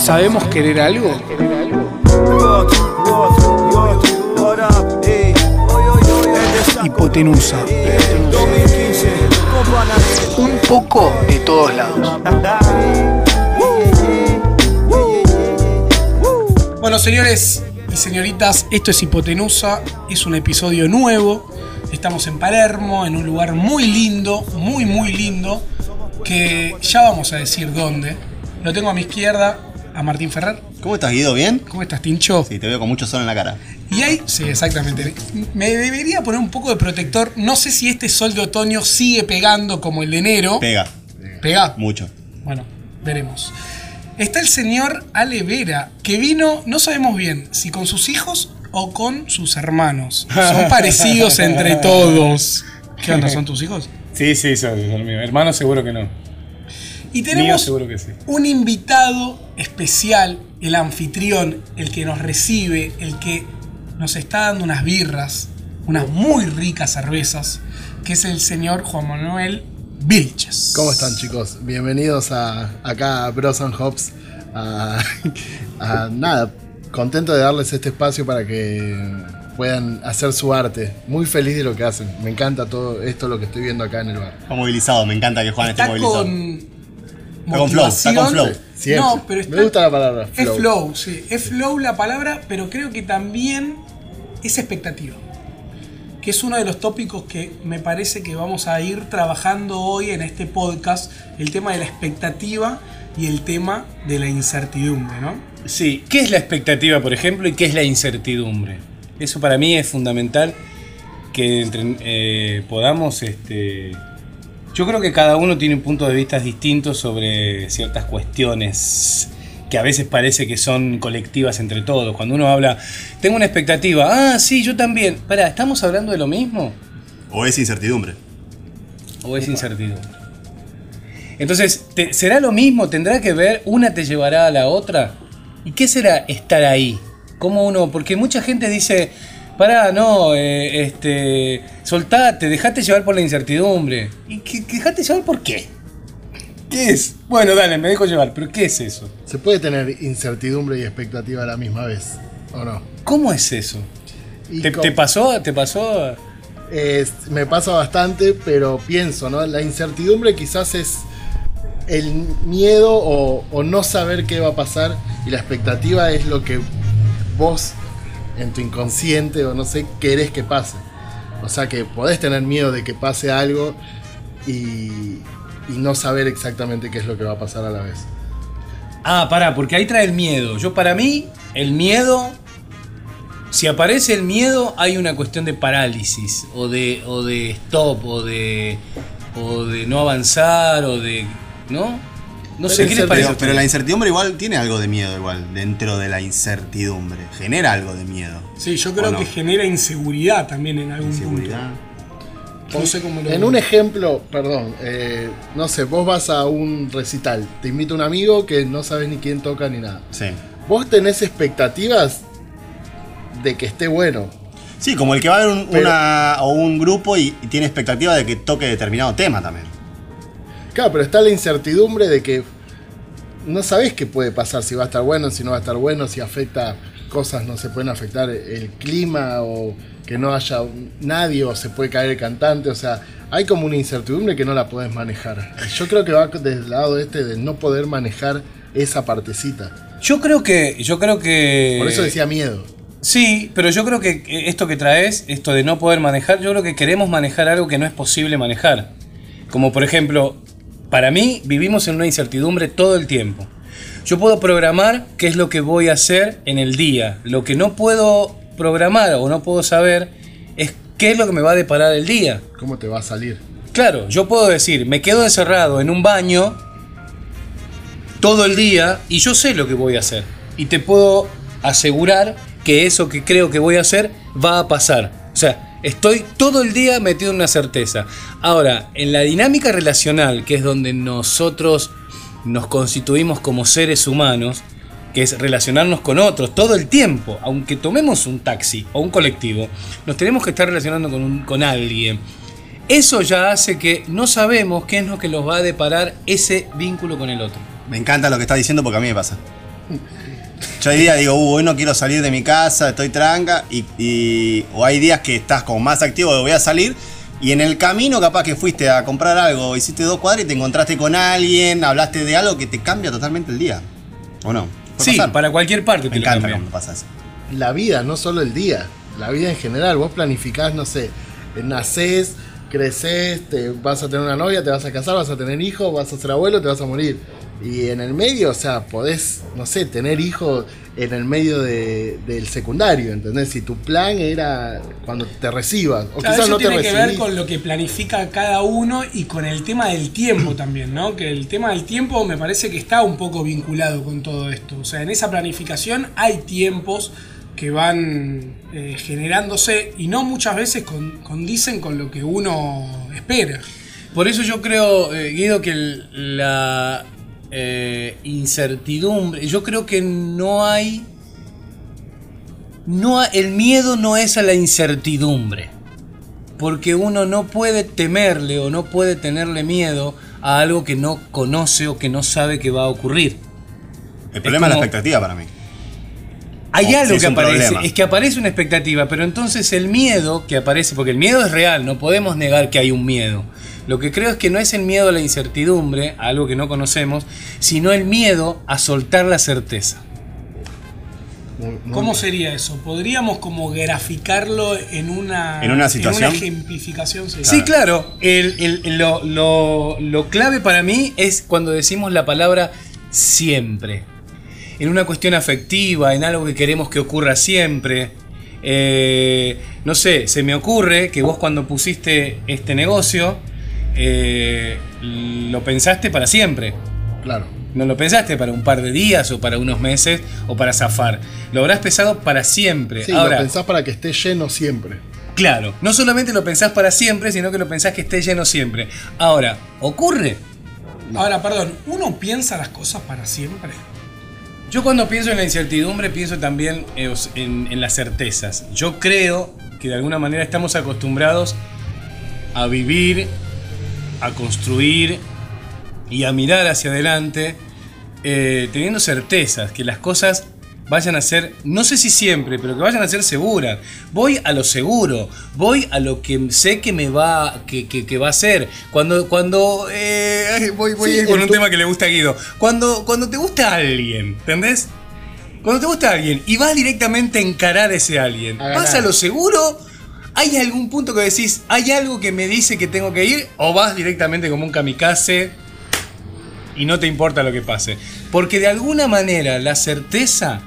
¿Sabemos querer algo? Hipotenusa. Un poco de todos lados. Bueno, señores y señoritas, esto es Hipotenusa. Es un episodio nuevo. Estamos en Palermo, en un lugar muy lindo, muy, muy lindo. Que ya vamos a decir dónde. Lo tengo a mi izquierda, a Martín Ferrer. ¿Cómo estás, Guido? ¿Bien? ¿Cómo estás, Tincho? Sí, te veo con mucho sol en la cara. Y ahí, sí, exactamente. Me debería poner un poco de protector. No sé si este sol de otoño sigue pegando como el de enero. Pega. ¿Pega? Mucho. Bueno, veremos. Está el señor Ale Vera, que vino, no sabemos bien, si con sus hijos o con sus hermanos. Son parecidos entre todos. ¿Qué onda? ¿Son tus hijos? Sí, sí, son, son míos. Hermanos seguro que no. Y tenemos seguro que sí. un invitado especial, el anfitrión, el que nos recibe, el que nos está dando unas birras, unas muy ricas cervezas, que es el señor Juan Manuel Vilches. ¿Cómo están chicos? Bienvenidos a acá a Bros and Hops. A, a- nada, contento de darles este espacio para que puedan hacer su arte. Muy feliz de lo que hacen. Me encanta todo esto lo que estoy viendo acá en el bar. Está movilizado, me encanta que Juan esté movilizado. con con flow, está con flow. Siempre. No, pero está- Me gusta la palabra. Es flow, sí. Es flow la palabra, pero creo que también es expectativa. Que es uno de los tópicos que me parece que vamos a ir trabajando hoy en este podcast. El tema de la expectativa y el tema de la incertidumbre, ¿no? Sí, ¿qué es la expectativa, por ejemplo, y qué es la incertidumbre? Eso para mí es fundamental que entre- eh, podamos, este, yo creo que cada uno tiene puntos de vista distintos sobre ciertas cuestiones que a veces parece que son colectivas entre todos. Cuando uno habla, tengo una expectativa, ah, sí, yo también. Pará, ¿estamos hablando de lo mismo? O es incertidumbre. ¿O es incertidumbre? Entonces, ¿te- ¿será lo mismo? ¿Tendrá que ver? ¿Una te llevará a la otra? ¿Y qué será estar ahí? ¿Cómo uno? Porque mucha gente dice, pará, no, eh, este, soltate, dejate llevar por la incertidumbre. ¿Y qué, qué dejate llevar por qué? ¿Qué es? Bueno, dale, me dejo llevar, pero ¿qué es eso? ¿Se puede tener incertidumbre y expectativa a la misma vez? ¿O no? ¿Cómo es eso? ¿Te, pasó? ¿Te pasó? Eh, me pasa bastante, pero pienso, ¿no? La incertidumbre quizás es el miedo o, o no saber qué va a pasar y la expectativa es lo que vos en tu inconsciente o no sé querés que pase. O sea que podés tener miedo de que pase algo y, y no saber exactamente qué es lo que va a pasar a la vez. Ah, pará, porque ahí trae el miedo. Yo para mí, el miedo, si aparece el miedo, hay una cuestión de parálisis, o de, o de stop, o de, o de no avanzar, o de... ¿No? No sé, Pero ¿qué les parece? Pero, la incertidumbre igual tiene algo de miedo igual, dentro de la incertidumbre. Genera algo de miedo. Sí, yo ¿O creo no? que genera inseguridad también en algún Inseguridad. punto. No sé cómo lo En un ejemplo, perdón, eh, no sé, vos vas a un recital, te invita un amigo que no sabes ni quién toca ni nada. Sí. ¿Vos tenés expectativas de que esté bueno? Sí, como el que va a ver un, Pero- una, o un grupo y, y tiene expectativa de que toque determinado tema también. Claro, pero está la incertidumbre de que no sabés qué puede pasar, si va a estar bueno, si no va a estar bueno, si afecta cosas, no se pueden afectar el clima o que no haya nadie o se puede caer el cantante, o sea, hay como una incertidumbre que no la podés manejar. Yo creo que va desde el lado este de no poder manejar esa partecita. Yo creo que... Yo creo que... Por eso decía miedo. Sí, pero yo creo que esto que traes, esto de no poder manejar, yo creo que queremos manejar algo que no es posible manejar. Como por ejemplo, para mí vivimos en una incertidumbre todo el tiempo. Yo puedo programar qué es lo que voy a hacer en el día. Lo que no puedo programar o no puedo saber es qué es lo que me va a deparar el día. ¿Cómo te va a salir? Claro, yo puedo decir, me quedo encerrado en un baño todo el día y yo sé lo que voy a hacer. Y te puedo asegurar que eso que creo que voy a hacer va a pasar. O sea, estoy todo el día metido en una certeza. Ahora, en la dinámica relacional, que es donde nosotros nos constituimos como seres humanos, que es relacionarnos con otros todo el tiempo, aunque tomemos un taxi o un colectivo, nos tenemos que estar relacionando con, con alguien. Eso ya hace que no sabemos qué es lo que nos va a deparar ese vínculo con el otro. Me encanta lo que estás diciendo porque a mí me pasa. Yo hay días digo, uh, hoy no quiero salir de mi casa, estoy tranca, y, y- o hay días que estás como más activo, de voy a salir, y en el camino capaz que fuiste a comprar algo, hiciste dos cuadras y te encontraste con alguien, hablaste de algo que te cambia totalmente el día. ¿O no? ¿Puede Sí, pasar? para cualquier parte Me te lo encanta cambia. cuando pasa eso. la vida, no solo el día, la vida en general. Vos planificás, no sé, nacés, creces, te vas a tener una novia, te vas a casar, vas a tener hijos, vas a ser abuelo, te vas a morir. Y en el medio, o sea, podés, no sé, tener hijos en el medio de- del secundario, ¿entendés? Si tu plan era cuando te recibas, o Claro, quizás eso no te tiene que ver con lo que planifica cada uno y con el tema del tiempo también, ¿no? Que el tema del tiempo me parece que está un poco vinculado con todo esto. O sea, en esa planificación hay tiempos que van eh, generándose y no muchas veces con- condicen con lo que uno espera. Por eso yo creo, eh, Guido, que el- la eh, incertidumbre, yo creo que no hay, no el miedo no es a la incertidumbre, porque uno no puede temerle o no puede tenerle miedo a algo que no conoce o que no sabe que va a ocurrir. El problema es, como- la expectativa para mí. Hay algo que aparece, problema. es que aparece una expectativa, pero entonces el miedo que aparece, porque el miedo es real, no podemos negar que hay un miedo. Lo que creo es que no es el miedo a la incertidumbre, a algo que no conocemos, sino el miedo a soltar la certeza. Muy- muy ¿Cómo bien. sería eso? ¿Podríamos como graficarlo en una, ¿En una situación? ejemplificación? Sí. Sí, claro, el- el- lo, lo- lo clave para mí es cuando decimos la palabra siempre. En una cuestión afectiva, en algo que queremos que ocurra siempre. Eh, no sé, se me ocurre que vos cuando pusiste este negocio, eh, lo pensaste para siempre. Claro. No lo pensaste para un par de días o para unos meses o para zafar. Lo habrás pensado para siempre. Sí, Ahora, lo pensás para que esté lleno siempre. Claro, no solamente lo pensás para siempre, sino que lo pensás que esté lleno siempre. Ahora, ¿ocurre? Ahora, perdón, ¿uno piensa las cosas para siempre? Yo cuando pienso en la incertidumbre pienso también eh, en, en las certezas. Yo creo que de alguna manera estamos acostumbrados a vivir, a construir y a mirar hacia adelante eh, teniendo certezas, que las cosas vayan a ser, no sé si siempre, pero que vayan a ser seguras. Voy a lo seguro, voy a lo que sé que me va, que, que- que va a ser. Cuando, cuando, eh, voy, voy Sí, a ir con un tema que le gusta a Guido. Cuando, cuando te gusta alguien, ¿entendés? Cuando te gusta alguien y vas directamente a encarar a ese alguien, A. ¿vas a lo seguro? ¿Hay algún punto que decís, hay algo que me dice que tengo que ir? ¿O vas directamente como un kamikaze y no te importa lo que pase? Porque de alguna manera la certeza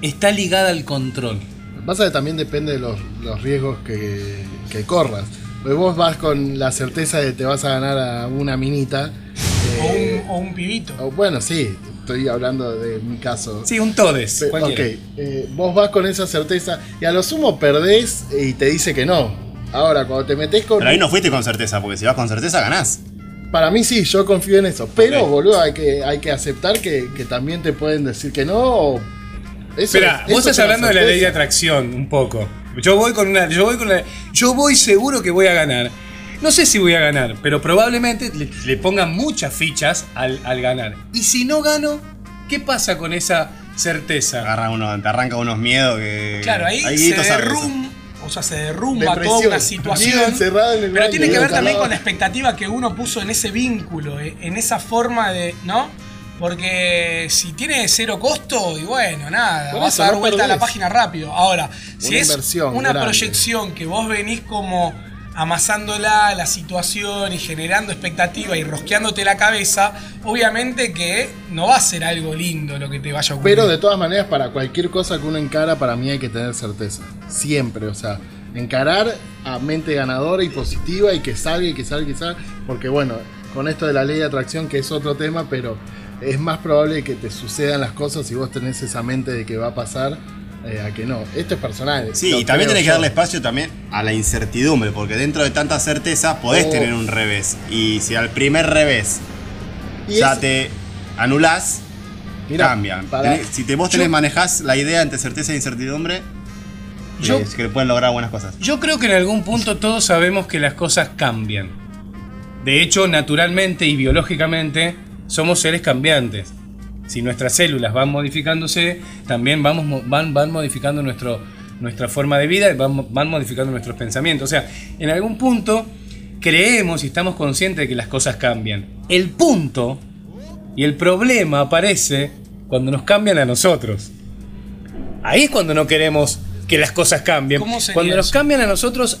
está ligada al control. Lo que pasa es que también depende de los, los riesgos que, que corras. Porque vos vas con la certeza de que te vas a ganar a una minita. O eh, un, o un pibito. o- bueno, sí, estoy hablando de mi caso. Sí, un todes. Pe- cualquiera. ok, eh, vos vas con esa certeza y a lo sumo perdés y te dice que no. Ahora, cuando te metés con. Pero ahí no fuiste con certeza, porque si vas con certeza ganás. Para mí sí, yo confío en eso. Pero, Ok. boludo, hay que, hay que aceptar que, que también te pueden decir que no. o- Espera, vos es estás hablando de la ley de atracción un poco. Yo voy con una. Yo voy con la- Yo voy seguro que voy a ganar. No sé si voy a ganar, pero probablemente le, le pongan muchas fichas al, al ganar. Y si no gano, ¿qué pasa con esa Te, certeza? agarra uno, te arranca unos miedos que. Claro, ahí Ahí se derrumba, o sea, se derrumba Depresión. toda una situación. en Pero tiene que ver también calado. con la expectativa que uno puso en ese vínculo, eh, en esa forma de, ¿no? Porque si tiene cero costo, y bueno, nada, vas a dar vuelta a la página rápido. Ahora, si es una grande. proyección que vos venís como amasándola la situación y generando expectativa y rosqueándote la cabeza, obviamente que no va a ser algo lindo lo que te vaya a ocurrir. Pero de todas maneras, para cualquier cosa que uno encara, para mí hay que tener certeza. Siempre, o sea, encarar a mente ganadora y positiva y que salga y que salga y que salga. Porque bueno, con esto de la ley de atracción, que es otro tema, pero es más probable que te sucedan las cosas si vos tenés esa mente de que va a pasar eh, a que no. Esto es personal. Sí, y también tenés que darle espacio también a la incertidumbre, porque dentro de tanta certeza podés Oh. tener un revés. Y si al primer revés Y ya es- te anulás, Mirá, Tenés- si te, vos tenés, Yo- manejás la idea entre certeza e incertidumbre, Yo- eh, que pueden lograr buenas cosas. Yo creo que en algún punto todos sabemos que las cosas cambian. De hecho, naturalmente y biológicamente somos seres cambiantes. Si nuestras células van modificándose, también vamos, mo- van, van modificando nuestro, nuestra forma de vida y van, van modificando nuestros pensamientos. O sea, en algún punto creemos y estamos conscientes de que las cosas cambian. El punto y el problema aparece cuando nos cambian a nosotros. Ahí es cuando no queremos que las cosas cambien. ¿Cómo sería Cuando nos cambian a nosotros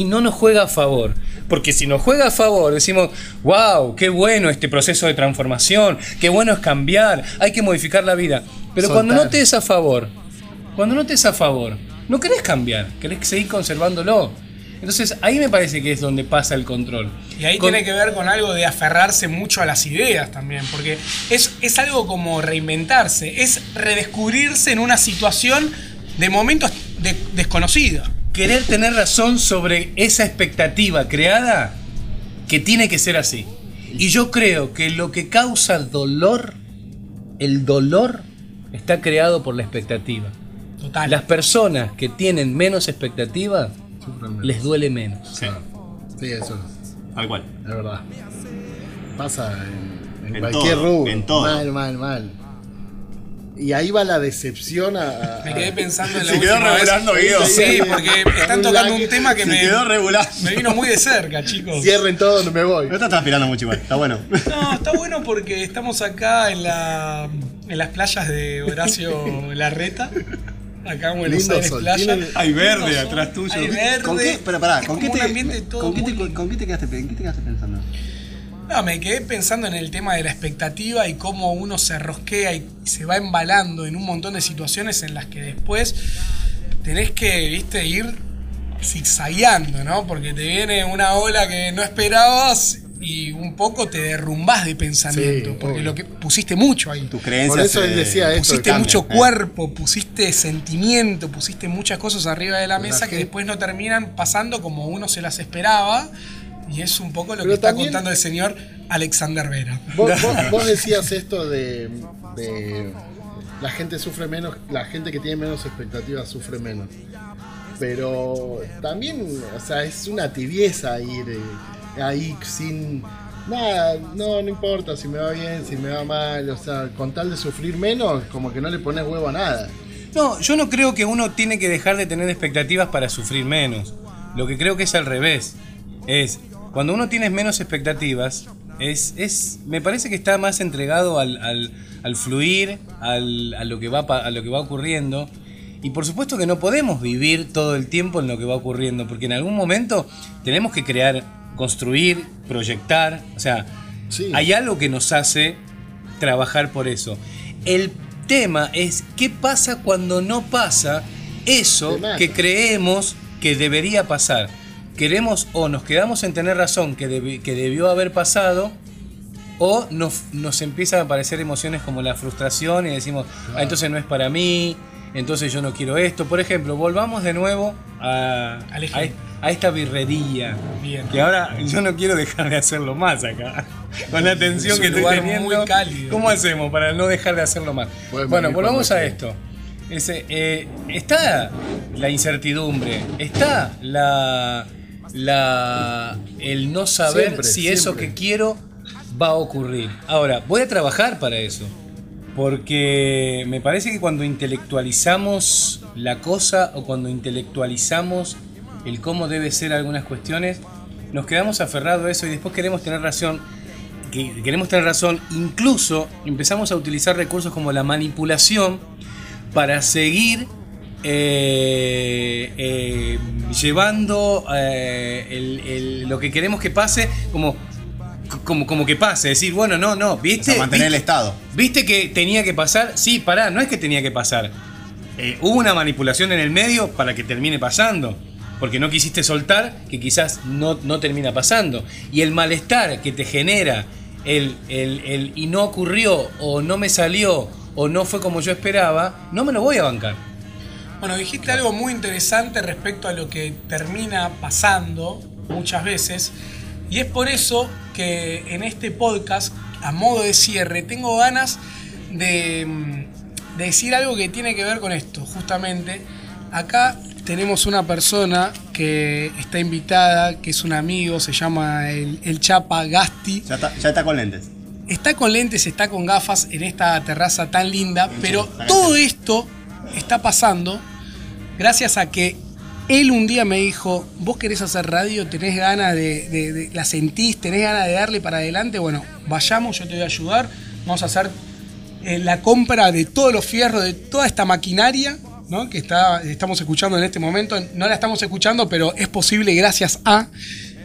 y no nos juega a favor. Porque si nos juega a favor, decimos, wow, qué bueno este proceso de transformación, qué bueno es cambiar, hay que modificar la vida. Pero cuando no te es a favor, cuando no te es a favor, no querés cambiar, querés seguir conservándolo. Entonces ahí me parece que es donde pasa el control. Y ahí Con- tiene que ver con algo de aferrarse mucho a las ideas también, porque es, es algo como reinventarse, es redescubrirse en una situación de momentos de- desconocida. Querer tener razón sobre esa expectativa creada que tiene que ser así. Y yo creo que lo que causa dolor, el dolor, está creado por la expectativa. Total. Las personas que tienen menos expectativa les duele menos. Sí, Sí, eso tal cual. es verdad. Pasa en, en En cualquier todo, rubro. en todo. Mal, mal, mal. Y ahí va la decepción a. Me quedé pensando en la Se quedó regulando, Guido. Sí, porque están tocando un tema que Se me, quedó regular. me vino muy de cerca, chicos. Cierren todo, no me voy. No está transpirando mucho igual, está bueno. No, está bueno porque estamos acá en, la, en las playas de Horacio Larreta. Acá en Buenos Lindo Aires sol, Playa. tiene- Hay verde Lindo sol, atrás tuyo. Hay verde. ¿Con qué? Pero pará, Es ¿con qué como te, un ambiente todo con qué te, muy con qué te quedaste, en qué te quedaste pensando? No, me quedé pensando en el tema de la expectativa y cómo uno se rosquea y se va embalando en un montón de situaciones en las que después tenés que, viste, ir zigzagueando, ¿no? Porque te viene una ola que no esperabas y un poco te derrumbás de pensamiento. Sí, porque obvio. lo que pusiste mucho ahí. Tus creencias. Por eso él eh, decía esto. Pusiste mucho eh. cuerpo, pusiste sentimiento, pusiste muchas cosas arriba de la mesa que después no terminan pasando como uno se las esperaba. Y es un poco lo Pero que está también- contando el señor Alexander Vera. Vos, vos- vos decías esto de, de la gente sufre menos, la gente que tiene menos expectativas sufre menos. Pero también, o sea, es una tibieza ir eh, ahí sin nada, no, no importa si me va bien, si me va mal, o sea, con tal de sufrir menos, como que no le pones huevo a nada. No, yo no creo que uno tiene que dejar de tener expectativas para sufrir menos. Lo que creo que es al revés. Es, cuando uno tiene menos expectativas, es, es me parece que está más entregado al, al- al fluir, al- a, lo que va, a lo que va ocurriendo. Y por supuesto que no podemos vivir todo el tiempo en lo que va ocurriendo, porque en algún momento tenemos que crear, construir, proyectar. O sea, Sí. hay algo que nos hace trabajar por eso. El tema es qué pasa cuando no pasa eso que creemos que debería pasar. Queremos o nos quedamos en tener razón que, debi- que debió haber pasado o nos, nos empiezan a aparecer emociones como la frustración y decimos, "Ah, entonces no es para mí, entonces yo no quiero esto. Por ejemplo, volvamos de nuevo a, a, esta birrería. Bien. Que ahora yo no quiero dejar de hacerlo más acá. Con la tensión Es que estoy teniendo. muy cálido. ¿Cómo hacemos para no dejar de hacerlo más? Pueden bueno, volvamos a esto. Ese, eh, está la incertidumbre, está la, la el no saber Siempre, si eso que quiero va a ocurrir. Ahora, voy a trabajar para eso. Porque me parece que cuando intelectualizamos la cosa o cuando intelectualizamos el cómo debe ser algunas cuestiones, nos quedamos aferrados a eso y después queremos tener razón. Que queremos tener razón, incluso empezamos a utilizar recursos como la manipulación para seguir eh, llevando eh, el- el- lo que queremos que pase como, como, como que pase. Decir, bueno, no, no, O ¿viste? sea, mantener el estado. ¿Viste que tenía que pasar? Sí, pará, no es que tenía que pasar. Eh, hubo una manipulación en el medio para que termine pasando. Porque no quisiste soltar, que quizás no, no termina pasando. Y el malestar que te genera el, el- el y no ocurrió, o no me salió, o no fue como yo esperaba, no me lo voy a bancar. Bueno, dijiste algo muy interesante respecto a lo que termina pasando muchas veces. Y es por eso que en este podcast, a modo de cierre, tengo ganas de, mm, de decir algo que tiene que ver con esto. Justamente, acá tenemos una persona que está invitada, que es un amigo, se llama el, el Chapa Gasti. Ya está, ya está con lentes. está con lentes, está con gafas en esta terraza tan linda, pero todo esto está pasando gracias a que él un día me dijo, vos querés hacer radio, tenés ganas de, la sentís, tenés ganas de darle para adelante, bueno, vayamos, yo te voy a ayudar, vamos a hacer eh, la compra de todos los fierros, de toda esta maquinaria, ¿no? que está, estamos escuchando en este momento, no la estamos escuchando, pero es posible gracias a...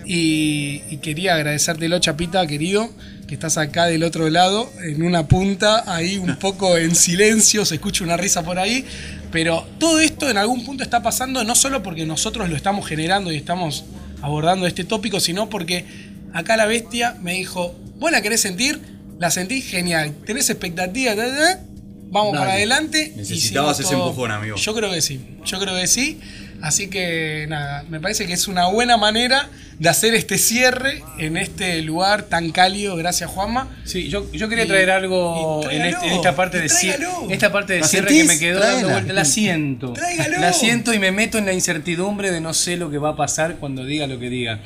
Y, y quería agradecértelo, Chapita, querido, que estás acá del otro lado, en una punta, ahí un poco en silencio, se escucha una risa por ahí, pero todo esto en algún punto está pasando no solo porque nosotros lo estamos generando y estamos abordando este tópico, sino porque acá la bestia me dijo, ¿vos la querés sentir? La sentí genial, tenés expectativa, ta, ta, ta, vamos para adelante. Necesitabas ese empujón, amigo. Yo creo que sí, yo creo que sí. Así que nada, me parece que es una buena manera de hacer este cierre en este lugar tan cálido. Gracias, Juanma. Sí, yo, yo quería Y- traer algo y en, este- en esta parte y de cierre. Esta parte de ¿La cierre que sentís? me quedó dando vuelta. La siento. Tráigalo. La siento y me meto en la incertidumbre de no sé lo que va a pasar cuando diga lo que diga.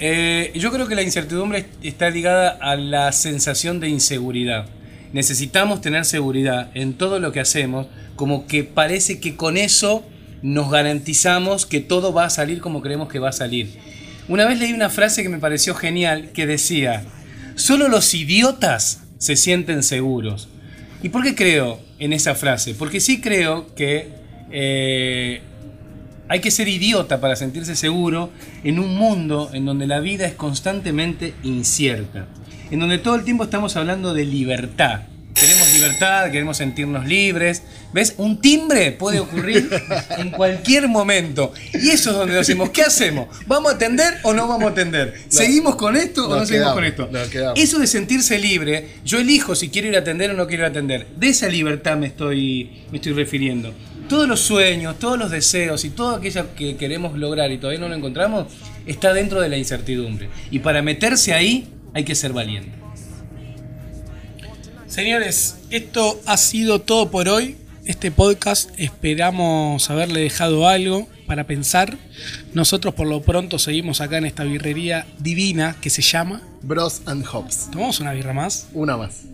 Eh, yo creo que la incertidumbre está ligada a la sensación de inseguridad. Necesitamos tener seguridad en todo lo que hacemos, como que parece que con eso nos garantizamos que todo va a salir como creemos que va a salir. Una vez leí una frase que me pareció genial que decía, solo los idiotas se sienten seguros. ¿Y por qué creo en esa frase? Porque sí creo que eh, hay que ser idiota para sentirse seguro en un mundo en donde la vida es constantemente incierta, en donde todo el tiempo estamos hablando de libertad. Queremos libertad, queremos sentirnos libres. ¿Ves? Un timbre puede ocurrir en cualquier momento. Y eso es donde decimos, ¿qué hacemos? ¿Vamos a atender o no vamos a atender? ¿Seguimos con esto o no seguimos quedamos, con esto? Eso de sentirse libre, yo elijo si quiero ir a atender o no quiero ir a atender. De esa libertad me estoy, me estoy refiriendo. Todos los sueños, todos los deseos y todo aquello que queremos lograr y todavía no lo encontramos, está dentro de la incertidumbre. Y para meterse ahí hay que ser valiente. Señores, esto ha sido todo por hoy. Este podcast esperamos haberle dejado algo para pensar. Nosotros por lo pronto seguimos acá en esta birrería divina que se llama. Bros and Hops. ¿Tomamos una birra más? Una más.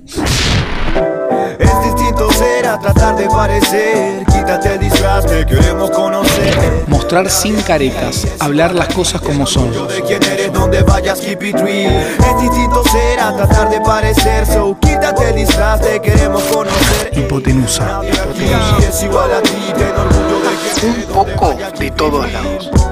Es distinto será tratar de parecer. Quítate el disfraz, te queremos conocer. Mostrar sin caretas, hablar las cosas como son. De quién eres, donde vayas, keep it real. Es distinto será tratar de parecer. So quítate el disfraz, te queremos conocer. Hipotenusa. Aquí es igual a ti, ten orgullo de Un poco de todos lados.